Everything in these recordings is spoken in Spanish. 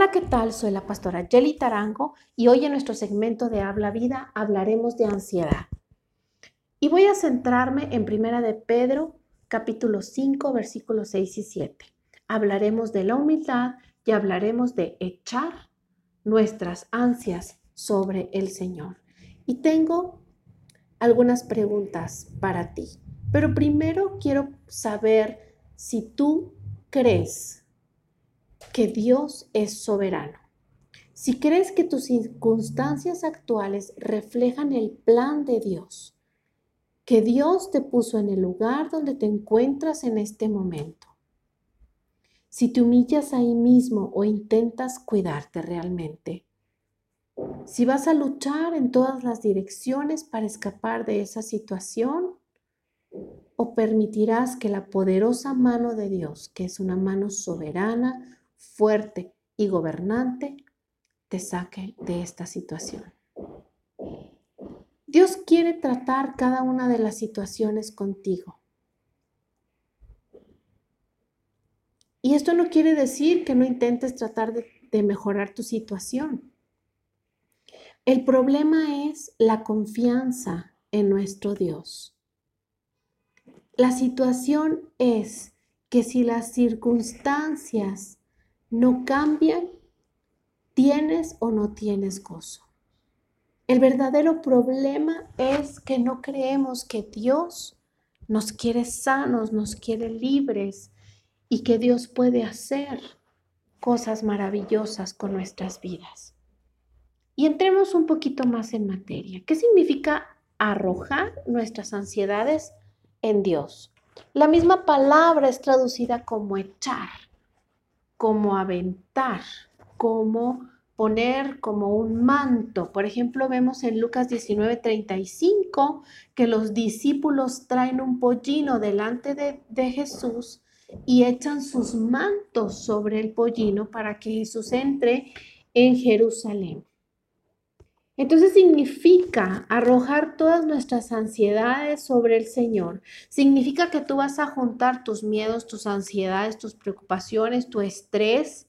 Hola, ¿qué tal? Soy la pastora Jelly Tarango y hoy en nuestro segmento de Habla Vida hablaremos de ansiedad. Y voy a centrarme en Primera de Pedro, capítulo 5, versículos 6 y 7. Hablaremos de la humildad y hablaremos de echar nuestras ansias sobre el Señor. Y tengo algunas preguntas para ti. Pero primero quiero saber si tú crees que Dios es soberano. Si crees que tus circunstancias actuales reflejan el plan de Dios, que Dios te puso en el lugar donde te encuentras en este momento, si te humillas ahí mismo o intentas cuidarte realmente, si vas a luchar en todas las direcciones para escapar de esa situación, o permitirás que la poderosa mano de Dios, que es una mano soberana, fuerte y gobernante te saque de esta situación. Dios quiere tratar cada una de las situaciones contigo. Y esto no quiere decir que no intentes tratar de, mejorar tu situación. El problema es la confianza en nuestro Dios. La situación es que si las circunstancias no cambian, tienes o no tienes gozo. El verdadero problema es que no creemos que Dios nos quiere sanos, nos quiere libres y que Dios puede hacer cosas maravillosas con nuestras vidas. Y entremos un poquito más en materia. ¿Qué significa arrojar nuestras ansiedades en Dios? La misma palabra es traducida como echar como aventar, como poner como un manto. Por ejemplo, vemos en Lucas 19:35 que los discípulos traen un pollino delante de, de, Jesús y echan sus mantos sobre el pollino para que Jesús entre en Jerusalén. Entonces significa arrojar todas nuestras ansiedades sobre el Señor. Significa que tú vas a juntar tus miedos, tus ansiedades, tus preocupaciones, tu estrés,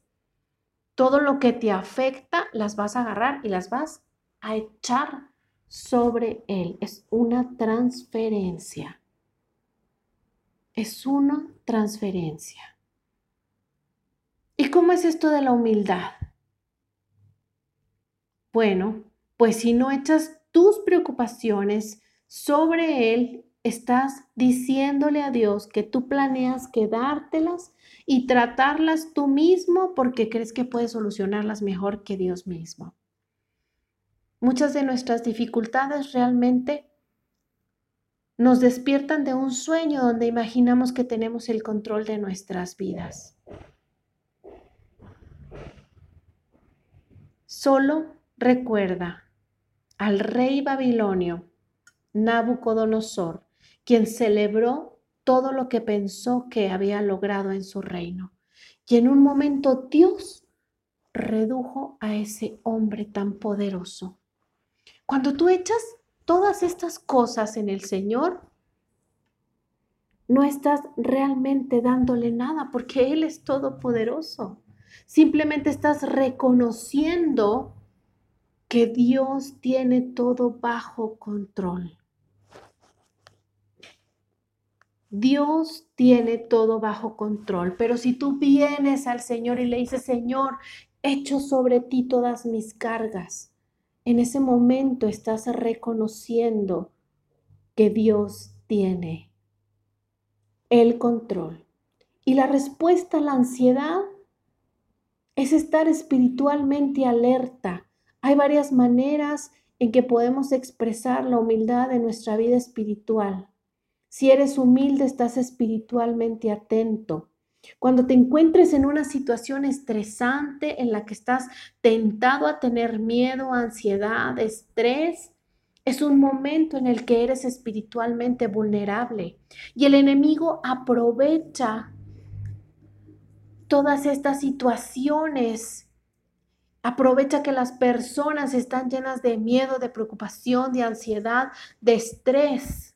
todo lo que te afecta, las vas a agarrar y las vas a echar sobre Él. Es una transferencia. Es una transferencia. ¿Y cómo es esto de la humildad? Bueno, pues si no echas tus preocupaciones sobre Él, estás diciéndole a Dios que tú planeas quedártelas y tratarlas tú mismo porque crees que puedes solucionarlas mejor que Dios mismo. Muchas de nuestras dificultades realmente nos despiertan de un sueño donde imaginamos que tenemos el control de nuestras vidas. Solo recuerda al rey babilonio Nabucodonosor, quien celebró todo lo que pensó que había logrado en su reino. Y en un momento Dios redujo a ese hombre tan poderoso. Cuando tú echas todas estas cosas en el Señor, no estás realmente dándole nada porque Él es todopoderoso. Simplemente estás reconociendo que Dios tiene todo bajo control. Dios tiene todo bajo control, pero si tú vienes al Señor y le dices, Señor, echo sobre ti todas mis cargas, en ese momento estás reconociendo que Dios tiene el control. Y la respuesta a la ansiedad es estar espiritualmente alerta hay varias maneras en que podemos expresar la humildad de nuestra vida espiritual. Si eres humilde, estás espiritualmente atento. Cuando te encuentres en una situación estresante en la que estás tentado a tener miedo, ansiedad, estrés, es un momento en el que eres espiritualmente vulnerable y el enemigo aprovecha todas estas situaciones Aprovecha que las personas están llenas de miedo, de preocupación, de ansiedad, de estrés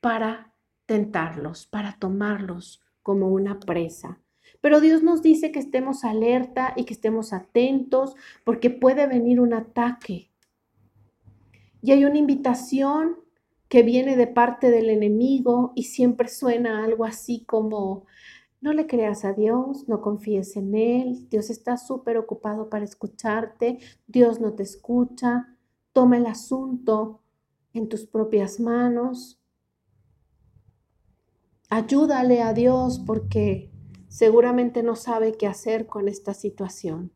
para tentarlos, para tomarlos como una presa. Pero Dios nos dice que estemos alerta y que estemos atentos porque puede venir un ataque. Y hay una invitación que viene de parte del enemigo y siempre suena algo así como, no le creas a Dios, no confíes en Él, Dios está súper ocupado para escucharte, Dios no te escucha, toma el asunto en tus propias manos, ayúdale a Dios porque seguramente no sabe qué hacer con esta situación.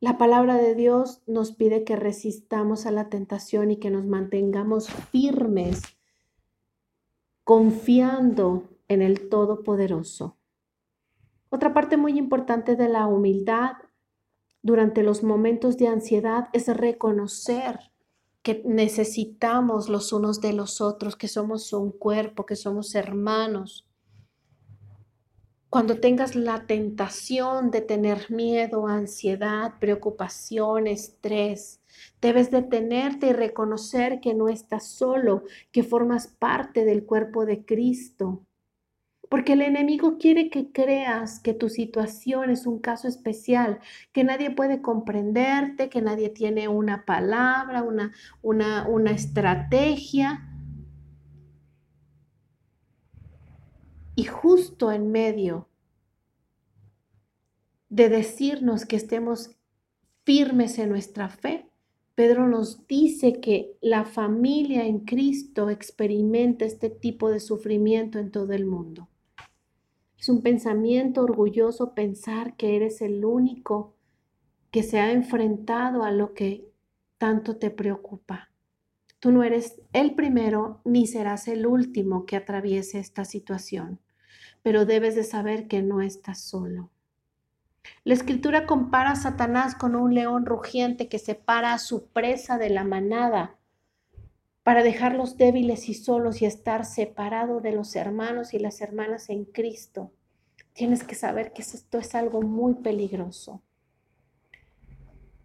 La palabra de Dios nos pide que resistamos a la tentación y que nos mantengamos firmes, confiando en el Todopoderoso. Otra parte muy importante de la humildad durante los momentos de ansiedad es reconocer que necesitamos los unos de los otros, que somos un cuerpo, que somos hermanos. Cuando tengas la tentación de tener miedo, ansiedad, preocupación, estrés, debes detenerte y reconocer que no estás solo, que formas parte del cuerpo de Cristo porque el enemigo quiere que creas que tu situación es un caso especial, que nadie puede comprenderte, que nadie tiene una palabra, una, una, una estrategia. Y justo en medio de decirnos que estemos firmes en nuestra fe, Pedro nos dice que la familia en Cristo experimenta este tipo de sufrimiento en todo el mundo. Es un pensamiento orgulloso pensar que eres el único que se ha enfrentado a lo que tanto te preocupa. Tú no eres el primero ni serás el último que atraviese esta situación, pero debes de saber que no estás solo. La escritura compara a Satanás con un león rugiente que separa a su presa de la manada para dejarlos débiles y solos y estar separado de los hermanos y las hermanas en Cristo. Tienes que saber que esto es algo muy peligroso.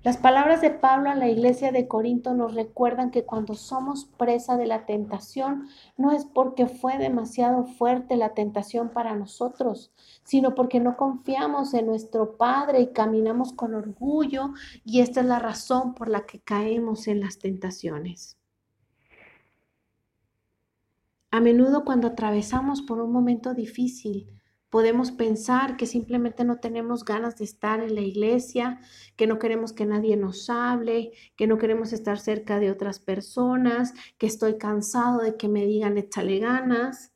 Las palabras de Pablo a la iglesia de Corinto nos recuerdan que cuando somos presa de la tentación, no es porque fue demasiado fuerte la tentación para nosotros, sino porque no confiamos en nuestro Padre y caminamos con orgullo y esta es la razón por la que caemos en las tentaciones. A menudo cuando atravesamos por un momento difícil, podemos pensar que simplemente no tenemos ganas de estar en la iglesia, que no queremos que nadie nos hable, que no queremos estar cerca de otras personas, que estoy cansado de que me digan échale ganas.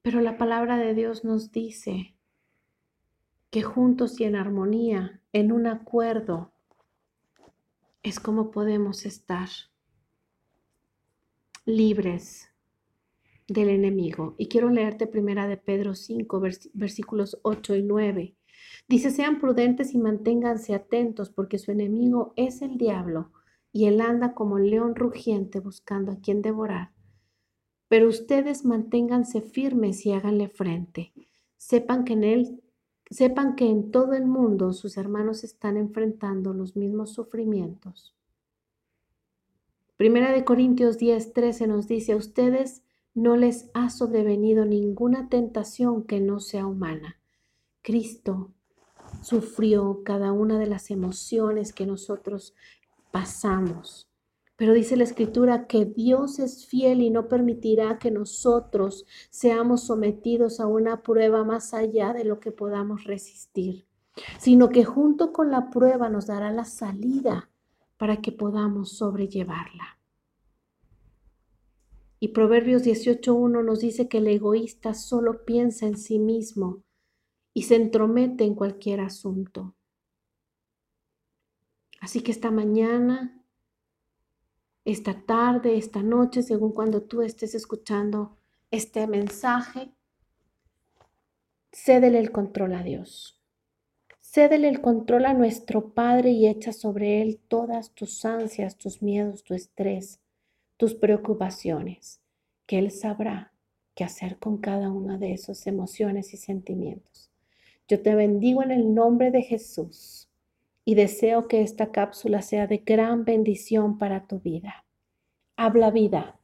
Pero la palabra de Dios nos dice que juntos y en armonía, en un acuerdo, es como podemos estar libres del enemigo. Y quiero leerte primera de Pedro 5, versículos 8 y 9. Dice, sean prudentes y manténganse atentos porque su enemigo es el diablo y él anda como el león rugiente buscando a quien devorar. Pero ustedes manténganse firmes y háganle frente. Sepan que en él sepan que en todo el mundo sus hermanos están enfrentando los mismos sufrimientos. Primera de Corintios 10, 13 nos dice, a ustedes no les ha sobrevenido ninguna tentación que no sea humana. Cristo sufrió cada una de las emociones que nosotros pasamos. Pero dice la escritura que Dios es fiel y no permitirá que nosotros seamos sometidos a una prueba más allá de lo que podamos resistir, sino que junto con la prueba nos dará la salida para que podamos sobrellevarla. Y Proverbios 18.1 nos dice que el egoísta solo piensa en sí mismo y se entromete en cualquier asunto. Así que esta mañana, esta tarde, esta noche, según cuando tú estés escuchando este mensaje, cédele el control a Dios. Cédele el control a nuestro Padre y echa sobre Él todas tus ansias, tus miedos, tu estrés, tus preocupaciones, que Él sabrá qué hacer con cada una de esas emociones y sentimientos. Yo te bendigo en el nombre de Jesús y deseo que esta cápsula sea de gran bendición para tu vida. Habla vida